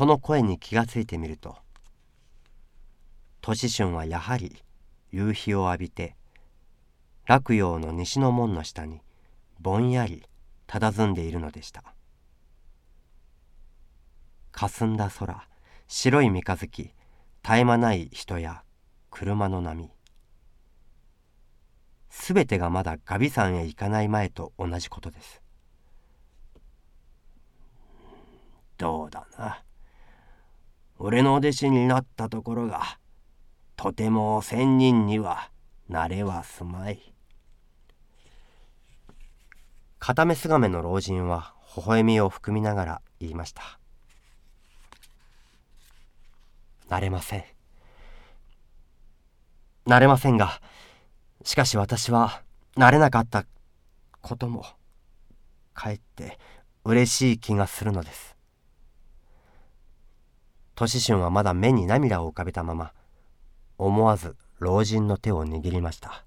その声に気がついてみると年春はやはり夕日を浴びて洛陽の西の門の下にぼんやり佇んでいるのでした。霞んだ空白い三日月絶え間ない人や車の波。すべてがまだガビ山へ行かない前と同じことです。どうだな。俺の弟子になったところがとても仙人にはなれはすまい。片目すがめの老人は微笑みを含みながら言いました。なれません。なれませんがしかし私はなれなかったこともかえって嬉しい気がするのです。年春はまだ目に涙を浮かべたまま思わず老人の手を握りました。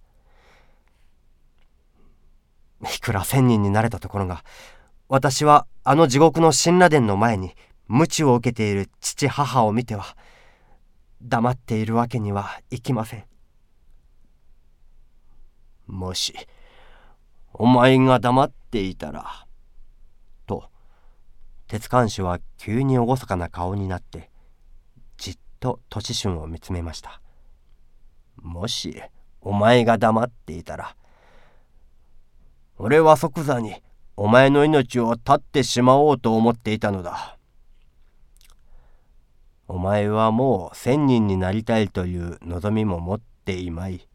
いくら千人になれたところが私はあの地獄の神羅殿の前に鞭を受けている父母を見ては黙っているわけにはいきません。もしお前が黙っていたらと鉄管主は急に厳かな顔になってと年春を見つめました。もしお前が黙っていたら俺は即座にお前の命を絶ってしまおうと思っていたのだ。お前はもう千人になりたいという望みも持っていまい。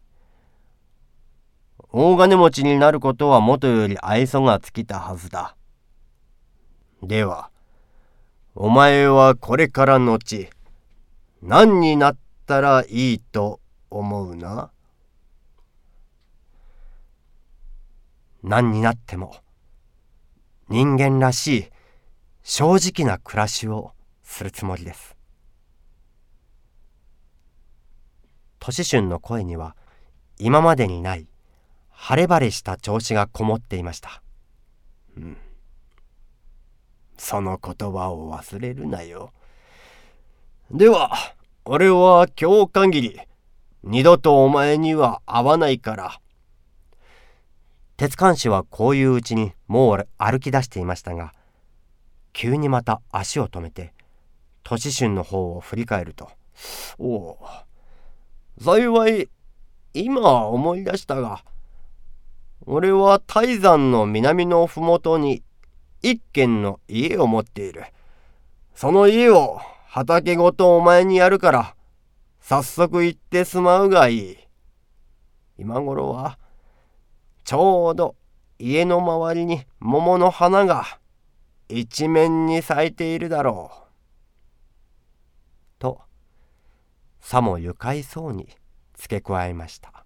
大金持ちになることはもとより愛想が尽きたはずだ。ではお前はこれからのち何になったらいいと思うな？何になっても人間らしい正直な暮らしをするつもりです。年春の声には今までにない晴れ晴れした調子がこもっていました、うん、その言葉を忘れるなよ。では俺は今日限り二度とお前には会わないから。鉄管師はこういううちにもう歩き出していましたが急にまた足を止めて年春の方を振り返ると「おお幸い今思い出したが俺は泰山の南の麓に一軒の家を持っている。その家を畑ごとお前にやるから早速行ってすまうがいい今頃はちょうど家の周りに桃の花が一面に咲いているだろう。とさも愉快そうに付け加えました。